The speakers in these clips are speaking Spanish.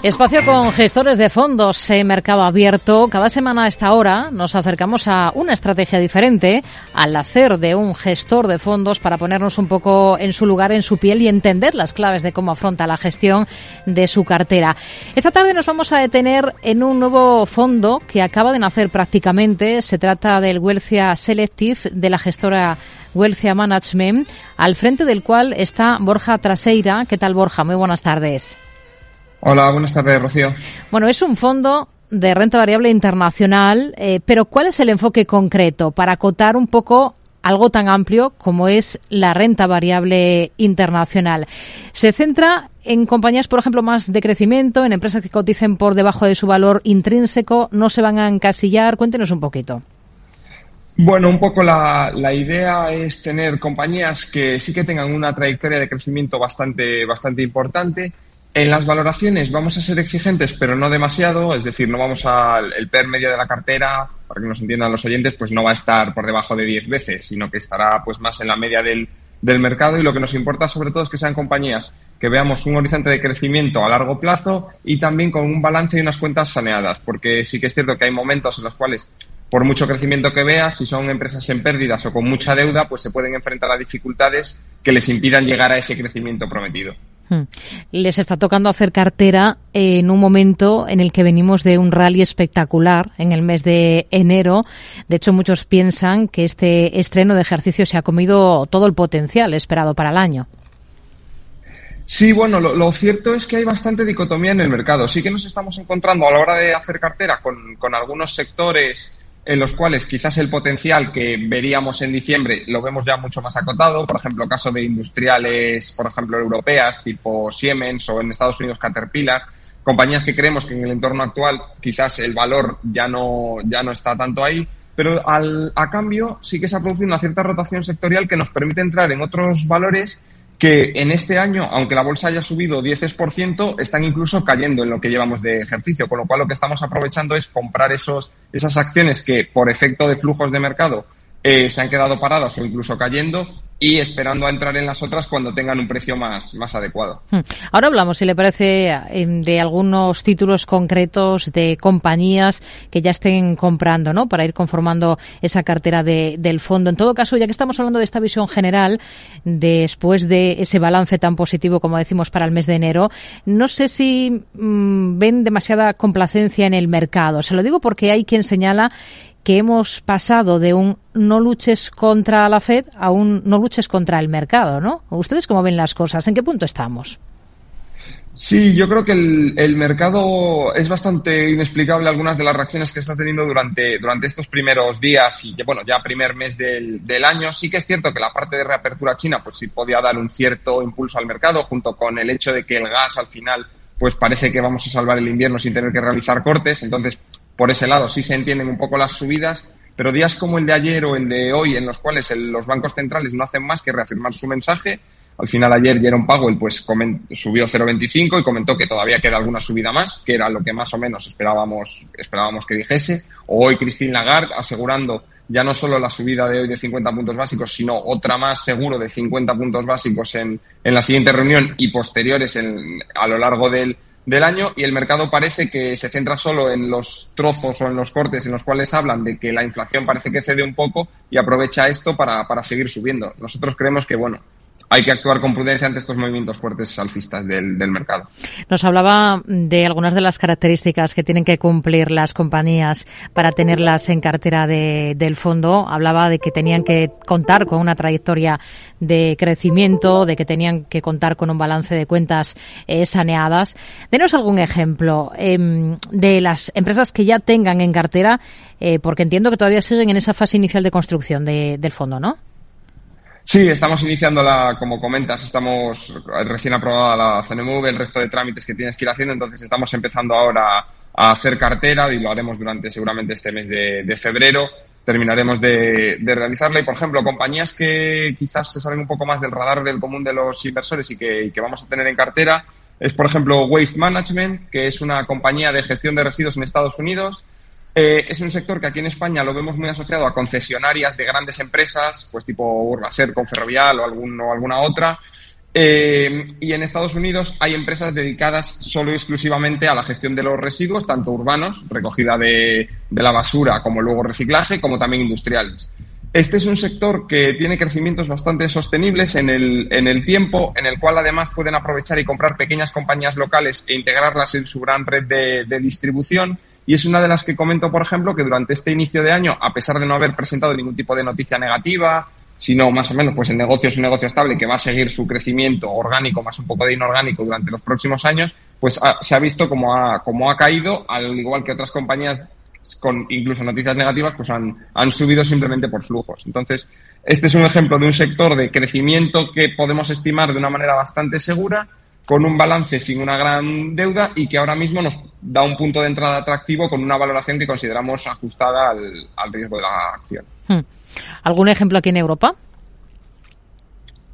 Espacio con gestores de fondos en mercado abierto. Cada semana a esta hora nos acercamos a una estrategia diferente al hacer de un gestor de fondos para ponernos un poco en su lugar, en su piel y entender las claves de cómo afronta la gestión de su cartera. Esta tarde nos vamos a detener en un nuevo fondo que acaba de nacer prácticamente. Se trata del Wealthia Selective de la gestora Wealthia Management, al frente del cual está Borja Traseira. ¿Qué tal, Borja? Muy buenas tardes. Hola, buenas tardes, Rocío. Bueno, es un fondo de renta variable internacional, eh, pero ¿cuál es el enfoque concreto para acotar un poco algo tan amplio como es la renta variable internacional? Se centra en compañías, por ejemplo, más de crecimiento, en empresas que coticen por debajo de su valor intrínseco, no se van a encasillar. Cuéntenos un poquito. Bueno, un poco la, la, idea es tener compañías que sí que tengan una trayectoria de crecimiento bastante, bastante importante en las valoraciones vamos a ser exigentes, pero no demasiado, es decir, no vamos al el PER medio de la cartera, para que nos entiendan los oyentes, pues no va a estar por debajo de 10 veces, sino que estará pues más en la media del, del mercado y lo que nos importa sobre todo es que sean compañías que veamos un horizonte de crecimiento a largo plazo y también con un balance y unas cuentas saneadas, porque sí que es cierto que hay momentos en los cuales por mucho crecimiento que veas, si son empresas en pérdidas o con mucha deuda, pues se pueden enfrentar a dificultades que les impidan llegar a ese crecimiento prometido. Hmm. Les está tocando hacer cartera en un momento en el que venimos de un rally espectacular en el mes de enero. De hecho, muchos piensan que este estreno de ejercicio se ha comido todo el potencial esperado para el año. Sí, bueno, lo, cierto es que hay bastante dicotomía en el mercado. Sí que nos estamos encontrando a la hora de hacer cartera con algunos sectores en los cuales quizás el potencial que veríamos en diciembre lo vemos ya mucho más acotado, por ejemplo, caso de industriales, por ejemplo, europeas, tipo Siemens o en Estados Unidos Caterpillar, compañías que creemos que en el entorno actual quizás el valor ya no, ya no está tanto ahí, pero al, a cambio sí que se ha producido una cierta rotación sectorial que nos permite entrar en otros valores que en este año, aunque la bolsa haya subido 10%, están incluso cayendo en lo que llevamos de ejercicio, con lo cual lo que estamos aprovechando es comprar esos, esas acciones que por efecto de flujos de mercado eh, se han quedado paradas o incluso cayendo y esperando a entrar en las otras cuando tengan un precio más, más adecuado. Hmm. Ahora hablamos, si le parece, em, de algunos títulos concretos de compañías que ya estén comprando, ¿no? Para ir conformando esa cartera de, del fondo. En todo caso, ya que estamos hablando de esta visión general, después de ese balance tan positivo, como decimos, para el mes de enero, no sé si mm, ven demasiada complacencia en el mercado. Se lo digo porque hay quien señala que hemos pasado de un no luches contra la Fed a un no luches contra el mercado, ¿no? ¿Ustedes cómo ven las cosas? ¿En qué punto estamos? Sí, yo creo que el, mercado es bastante inexplicable algunas de las reacciones que está teniendo durante, durante estos primeros días y, bueno, ya primer mes del, del, año. Sí que es cierto que la parte de reapertura china, pues sí podía dar un cierto impulso al mercado, junto con el hecho de que el gas al final, pues parece que vamos a salvar el invierno sin tener que realizar cortes. Entonces, por ese lado sí se entienden un poco las subidas, pero días como el de ayer o el de hoy, en los cuales los bancos centrales no hacen más que reafirmar su mensaje, al final ayer Jerome Powell pues subió 0,25 y comentó que todavía queda alguna subida más, que era lo que más o menos esperábamos, esperábamos que dijese. O hoy Christine Lagarde asegurando ya no solo la subida de hoy de 50 puntos básicos, sino otra más seguro de 50 puntos básicos en, en la siguiente reunión y posteriores en, a lo largo del, del año y el mercado parece que se centra solo en los trozos o en los cortes en los cuales hablan de que la inflación parece que cede un poco y aprovecha esto para, para seguir subiendo. Nosotros creemos que, bueno, hay que actuar con prudencia ante estos movimientos fuertes alcistas del, del, mercado. Nos hablaba de algunas de las características que tienen que cumplir las compañías para tenerlas en cartera de, del fondo. Hablaba de que tenían que contar con una trayectoria de crecimiento, de que tenían que contar con un balance de cuentas eh, saneadas. Denos algún ejemplo eh, de las empresas que ya tengan en cartera, eh, porque entiendo que todavía siguen en esa fase inicial de construcción de, del fondo, ¿no? Sí, estamos iniciando la, como comentas, estamos recién aprobada la CNMV, el resto de trámites que tienes que ir haciendo, entonces estamos empezando ahora a hacer cartera y lo haremos durante seguramente este mes de, febrero. Terminaremos de, realizarla y, por ejemplo, compañías que quizás se salen un poco más del radar del común de los inversores que, y que vamos a tener en cartera es, por ejemplo, Waste Management, que es una compañía de gestión de residuos en Estados Unidos eh, es un sector que aquí en España lo vemos muy asociado a concesionarias de grandes empresas, pues tipo Urbaser Ferrovial o, o alguna otra. Eh, y en Estados Unidos hay empresas dedicadas solo y exclusivamente a la gestión de los residuos, tanto urbanos, recogida de, la basura, como luego reciclaje, como también industriales. Este es un sector que tiene crecimientos bastante sostenibles en el, tiempo, en el cual además pueden aprovechar y comprar pequeñas compañías locales e integrarlas en su gran red de distribución. Y es una de las que comento, por ejemplo, que durante este inicio de año, a pesar de no haber presentado ningún tipo de noticia negativa, sino más o menos, pues el negocio es un negocio estable que va a seguir su crecimiento orgánico más un poco de inorgánico durante los próximos años, pues se ha visto como ha, como ha caído, al igual que otras compañías con incluso noticias negativas, pues han, han subido simplemente por flujos. Entonces, este es un ejemplo de un sector de crecimiento que podemos estimar de una manera bastante segura, con un balance sin una gran deuda y que ahora mismo nos da un punto de entrada atractivo con una valoración que consideramos ajustada al, al riesgo de la acción. Hmm. ¿Algún ejemplo aquí en Europa?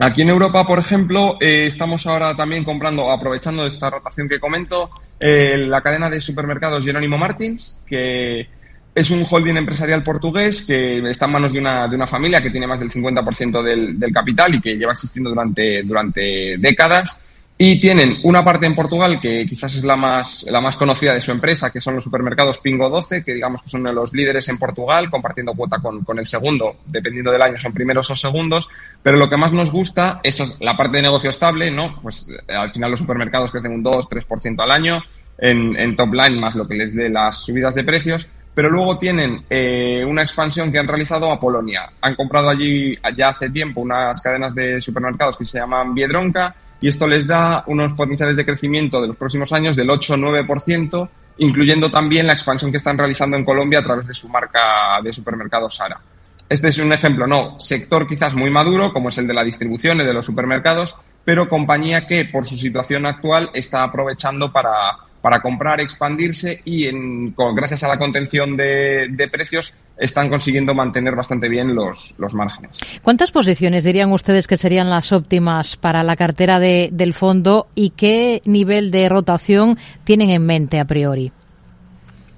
Aquí en Europa, por ejemplo, eh, estamos ahora también comprando, aprovechando esta rotación que comento, eh, la cadena de supermercados Jerónimo Martins, que es un holding empresarial portugués que está en manos de una, de una familia que tiene más del 50% del, del capital y que lleva existiendo durante, durante décadas y tienen una parte en Portugal que quizás es la más, la más conocida de su empresa, que son los supermercados Pingo 12, que digamos que son los líderes en Portugal, compartiendo cuota con, con el segundo, dependiendo del año son primeros o segundos, pero lo que más nos gusta es la parte de negocio estable, ¿no? Pues eh, al final los supermercados crecen un 2-3% al año en, en top line, más lo que les dé las subidas de precios, pero luego tienen eh, una expansión que han realizado a Polonia. Han comprado allí ya hace tiempo unas cadenas de supermercados que se llaman Biedronka, y esto les da unos potenciales de crecimiento de los próximos años del 8-9%, incluyendo también la expansión que están realizando en Colombia a través de su marca de supermercados Sara. Este es un ejemplo, no, sector quizás muy maduro, como es el de la distribución y de los supermercados, pero compañía que por su situación actual está aprovechando para, para comprar, expandirse y en, gracias a la contención de, de, precios están consiguiendo mantener bastante bien los, los, márgenes. ¿Cuántas posiciones dirían ustedes que serían las óptimas para la cartera de, del fondo y qué nivel de rotación tienen en mente a priori?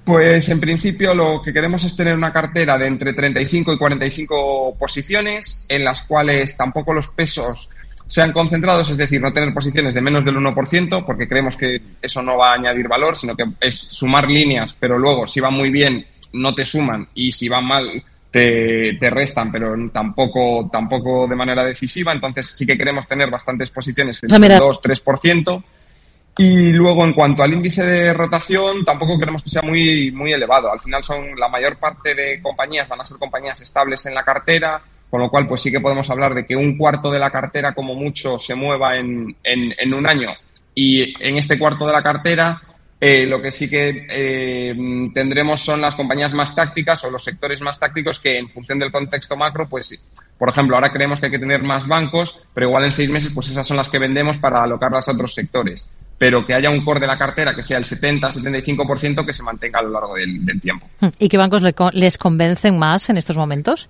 Pues en principio lo que queremos es tener una cartera de entre 35 y 45 posiciones en las cuales tampoco los pesos sean concentrados, es decir, no tener posiciones de menos del 1%, porque creemos que eso no va a añadir valor, sino que es sumar líneas, pero luego si va muy bien no te suman y si va mal te, te restan, pero tampoco, tampoco de manera decisiva. Entonces sí que queremos tener bastantes posiciones el 2-3%. Y luego, en cuanto al índice de rotación, tampoco queremos que sea muy, muy elevado. Al final, son la mayor parte de compañías van a ser compañías estables en la cartera, con lo cual, pues sí que podemos hablar de que un cuarto de la cartera, como mucho, se mueva en, en, un año. Y en este cuarto de la cartera, eh, lo que sí que eh, tendremos son las compañías más tácticas o los sectores más tácticos que, en función del contexto macro, pues, por ejemplo, ahora creemos que hay que tener más bancos, pero igual en seis meses, pues esas son las que vendemos para alocarlas a otros sectores. Pero que haya un core de la cartera que sea el 70-75% que se mantenga a lo largo del, del tiempo. ¿Y qué bancos les convencen más en estos momentos?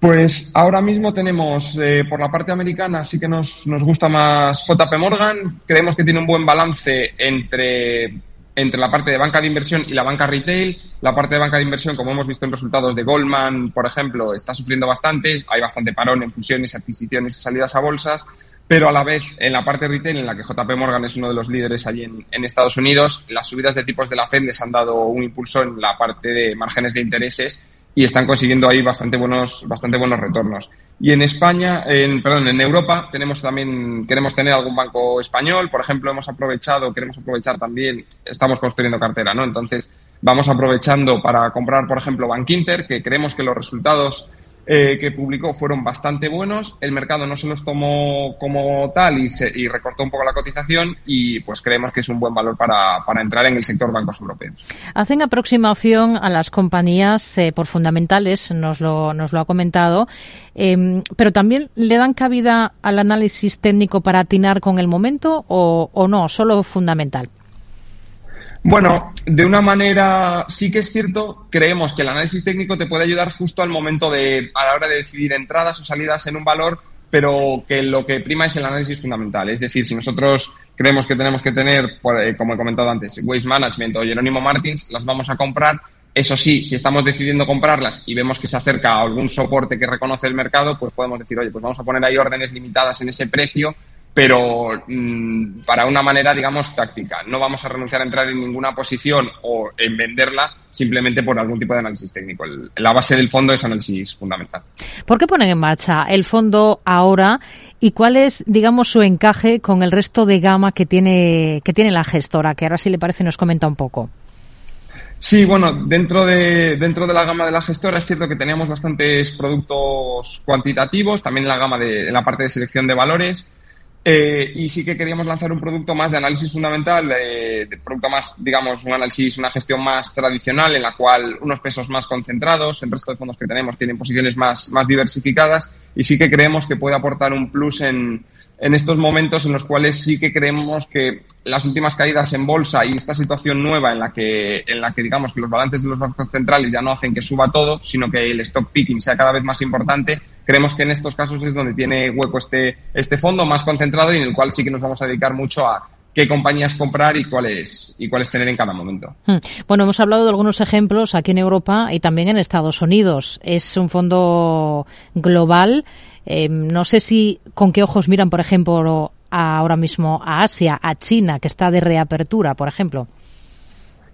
Pues ahora mismo tenemos, eh, por la parte americana, sí que nos, nos gusta más JP Morgan. Creemos que tiene un buen balance entre, entre la parte de banca de inversión y la banca retail. La parte de banca de inversión, como hemos visto en resultados de Goldman, por ejemplo, está sufriendo bastante. Hay bastante parón en fusiones, adquisiciones y salidas a bolsas. Pero a la vez, en la parte retail, en la que JP Morgan es uno de los líderes allí en, en Estados Unidos, las subidas de tipos de la Fed les han dado un impulso en la parte de márgenes de intereses y están consiguiendo ahí bastante buenos, bastante buenos retornos. Y en España, en, perdón, en Europa tenemos también, queremos tener algún banco español, por ejemplo, hemos aprovechado, queremos aprovechar también, estamos construyendo cartera, ¿no? Entonces, vamos aprovechando para comprar, por ejemplo, Bank Inter, que creemos que los resultados eh, que publicó fueron bastante buenos. El mercado no se los tomó como tal y, se, y, recortó un poco la cotización y pues creemos que es un buen valor para, para entrar en el sector bancos europeos. Hacen aproximación a las compañías eh, por fundamentales, nos lo, nos lo ha comentado, eh, pero también le dan cabida al análisis técnico para atinar con el momento o, o no, solo fundamental. Bueno, de una manera sí que es cierto, creemos que el análisis técnico te puede ayudar justo al momento de, a la hora de decidir entradas o salidas en un valor, pero que lo que prima es el análisis fundamental. Es decir, si nosotros creemos que tenemos que tener, eh, como he comentado antes, Waste Management o Jerónimo Martins, las vamos a comprar, Eso sí, si estamos decidiendo comprarlas y vemos que se acerca a algún soporte que reconoce el mercado, pues podemos decir, oye, pues vamos a poner ahí órdenes limitadas en ese precio pero mm, para una manera, digamos, táctica. No vamos a renunciar a entrar en ninguna posición o en venderla simplemente por algún tipo de análisis técnico. la base del fondo es análisis fundamental. ¿Por qué ponen en marcha el fondo ahora y cuál es, digamos, su encaje con el resto de gama que tiene, que tiene la gestora? Que ahora sí le parece nos comenta un poco. Sí, bueno, dentro de, dentro de la gama de la gestora es cierto que teníamos bastantes productos cuantitativos, también en la gama de, en la parte de selección de valores. Eh, y sí que queríamos lanzar un producto más de análisis fundamental, de, producto más, digamos, un análisis, una gestión más tradicional en la cual unos pesos más concentrados, el resto de fondos que tenemos tienen posiciones más, más diversificadas y sí que creemos que puede aportar un plus en, en estos momentos en los cuales sí que creemos que las últimas caídas en bolsa y esta situación nueva en la que, en la que digamos que los balances de los bancos centrales ya no hacen que suba todo, sino que el stock picking sea cada vez más importante, creemos que en estos casos es donde tiene hueco este, este fondo más concentrado y en el cual sí que nos vamos a dedicar mucho a qué compañías comprar y cuáles y cuáles tener en cada momento. Hmm. Bueno, hemos hablado de algunos ejemplos aquí en Europa y también en Estados Unidos. Es un fondo global eh, no sé si con qué ojos miran, por ejemplo, ahora mismo a Asia, a China, que está de reapertura, por ejemplo.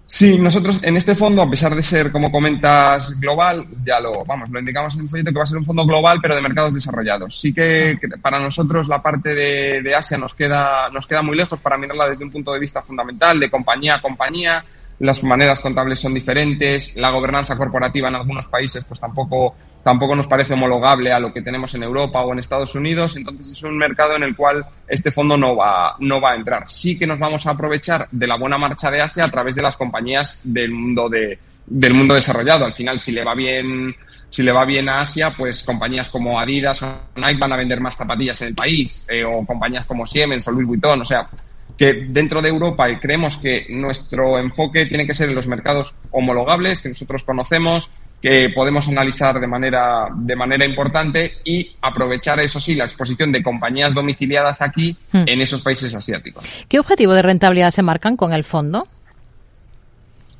Sí, nosotros en este fondo, a pesar de ser, como comentas, global, ya lo, vamos, lo indicamos en el folleto que va a ser un fondo global, pero de mercados desarrollados. Sí que, para nosotros la parte de, de, Asia nos queda, nos queda muy lejos para mirarla desde un punto de vista fundamental, de compañía a compañía las maneras contables son diferentes, la gobernanza corporativa en algunos países pues tampoco, tampoco nos parece homologable a lo que tenemos en Europa o en Estados Unidos, entonces es un mercado en el cual este fondo no va, no va a entrar. Sí que nos vamos a aprovechar de la buena marcha de Asia a través de las compañías del mundo de, del mundo desarrollado. Al final, si le va bien, si le va bien a Asia, pues compañías como Adidas o Nike van a vender más zapatillas en el país, eh, o compañías como Siemens o Louis Vuitton, o sea, que dentro de Europa y creemos que nuestro enfoque tiene que ser en los mercados homologables que nosotros conocemos, que podemos analizar de manera, de manera importante y aprovechar, eso sí, la exposición de compañías domiciliadas aquí hmm. en esos países asiáticos. ¿Qué objetivo de rentabilidad se marcan con el fondo?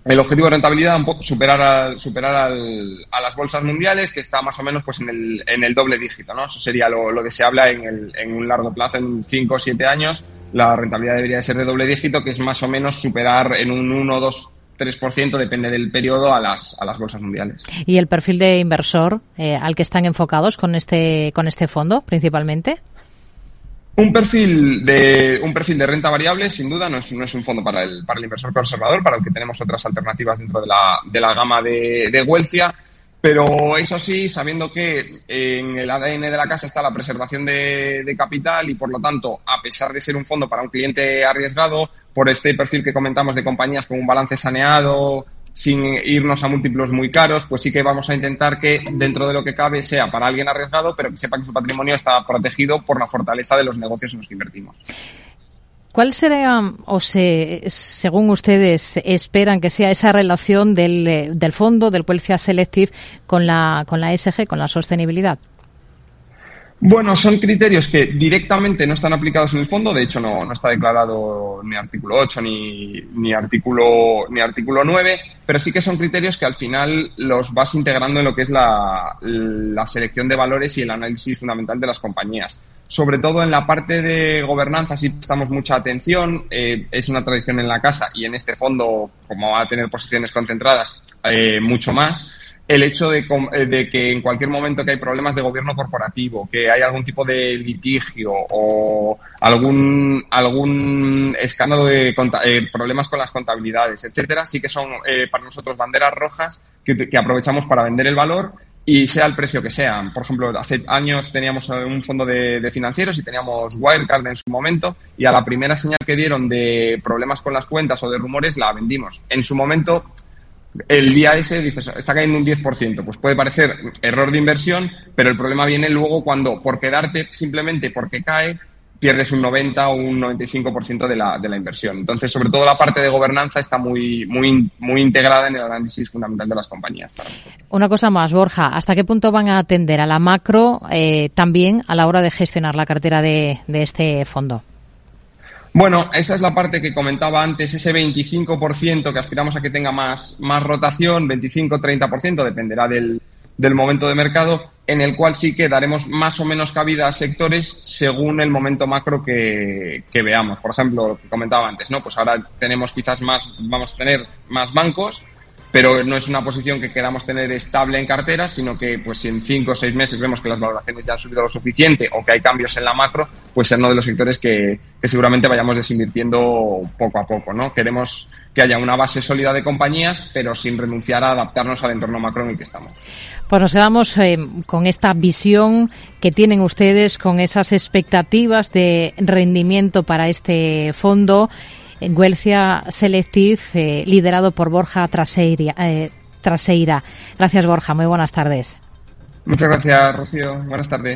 El objetivo de rentabilidad superar, a, superar a las bolsas mundiales, que está más o menos pues en el, en el doble dígito. ¿no? Eso sería lo, lo que se habla en, el, en un largo plazo, en 5 o 7 años, la rentabilidad debería ser de doble dígito, que es más o menos superar en un 1, 2, 3%, depende del periodo, a las, a las bolsas mundiales. ¿Y el perfil de inversor eh, al que están enfocados con este, con este fondo, principalmente? Un perfil de un perfil de renta variable, sin duda, no es, no es un fondo para el, para el inversor conservador, para el que tenemos otras alternativas dentro de la, de la gama de, de Huelcia. Pero eso sí, sabiendo que en el ADN de la casa está la preservación de, capital y por lo tanto, a pesar de ser un fondo para un cliente arriesgado, por este perfil que comentamos de compañías con un balance saneado, sin irnos a múltiplos muy caros, pues sí que vamos a intentar que dentro de lo que cabe sea para alguien arriesgado, pero que sepa que su patrimonio está protegido por la fortaleza de los negocios en los que invertimos. ¿Cuál sería, o se, según ustedes esperan que sea esa relación del, eh, del fondo, del Wealthia Selective, con la, con la ESG, con la sostenibilidad? Bueno, son criterios que directamente no están aplicados en el fondo, de hecho no, no está declarado ni artículo 8 ni, ni, artículo, ni artículo 9, pero sí que son criterios que al final los vas integrando en lo que es la, la selección de valores y el análisis fundamental de las compañías. Sobre todo en la parte de gobernanza sí prestamos mucha atención, eh, es una tradición en la casa y en este fondo, como va a tener posiciones concentradas, eh, mucho más el hecho de, eh, de, que en cualquier momento que hay problemas de gobierno corporativo, que hay algún tipo de litigio o algún, algún escándalo de eh, problemas con las contabilidades, etcétera, sí que son eh, para nosotros banderas rojas que, aprovechamos para vender el valor y sea el precio que sea. Por ejemplo, hace años teníamos un fondo de, de financieros y teníamos Wirecard en su momento y a la primera señal que dieron de problemas con las cuentas o de rumores la vendimos. En su momento el día ese dices, está cayendo un 10%, pues puede parecer error de inversión, pero el problema viene luego cuando por quedarte simplemente porque cae, pierdes un 90 o un 95% de la, de la inversión. Entonces, sobre todo la parte de gobernanza está muy, muy, muy integrada en el análisis fundamental de las compañías. Una cosa más, Borja, ¿hasta qué punto van a atender a la macro eh, también a la hora de gestionar la cartera de, de este fondo? Bueno, esa es la parte que comentaba antes, ese 25% que aspiramos a que tenga más, más rotación, 25-30%, dependerá del, del momento de mercado, en el cual sí que daremos más o menos cabida a sectores según el momento macro que, que veamos. Por ejemplo, lo que comentaba antes, ¿no? Pues ahora tenemos quizás más, vamos a tener más bancos, pero no es una posición que queramos tener estable en cartera, sino que pues si en cinco o seis meses vemos que las valoraciones ya han subido lo suficiente o que hay cambios en la macro, pues ser uno de los sectores que, que seguramente vayamos desinvirtiendo poco a poco, ¿no? Queremos que haya una base sólida de compañías, pero sin renunciar a adaptarnos al entorno macro en el que estamos. Pues nos quedamos eh, con esta visión que tienen ustedes, con esas expectativas de rendimiento para este fondo en Huelcia Selective, eh, liderado por Borja Traseira, eh, Traseira. Gracias, Borja. Muy buenas tardes. Muchas gracias, Rocío. Buenas tardes.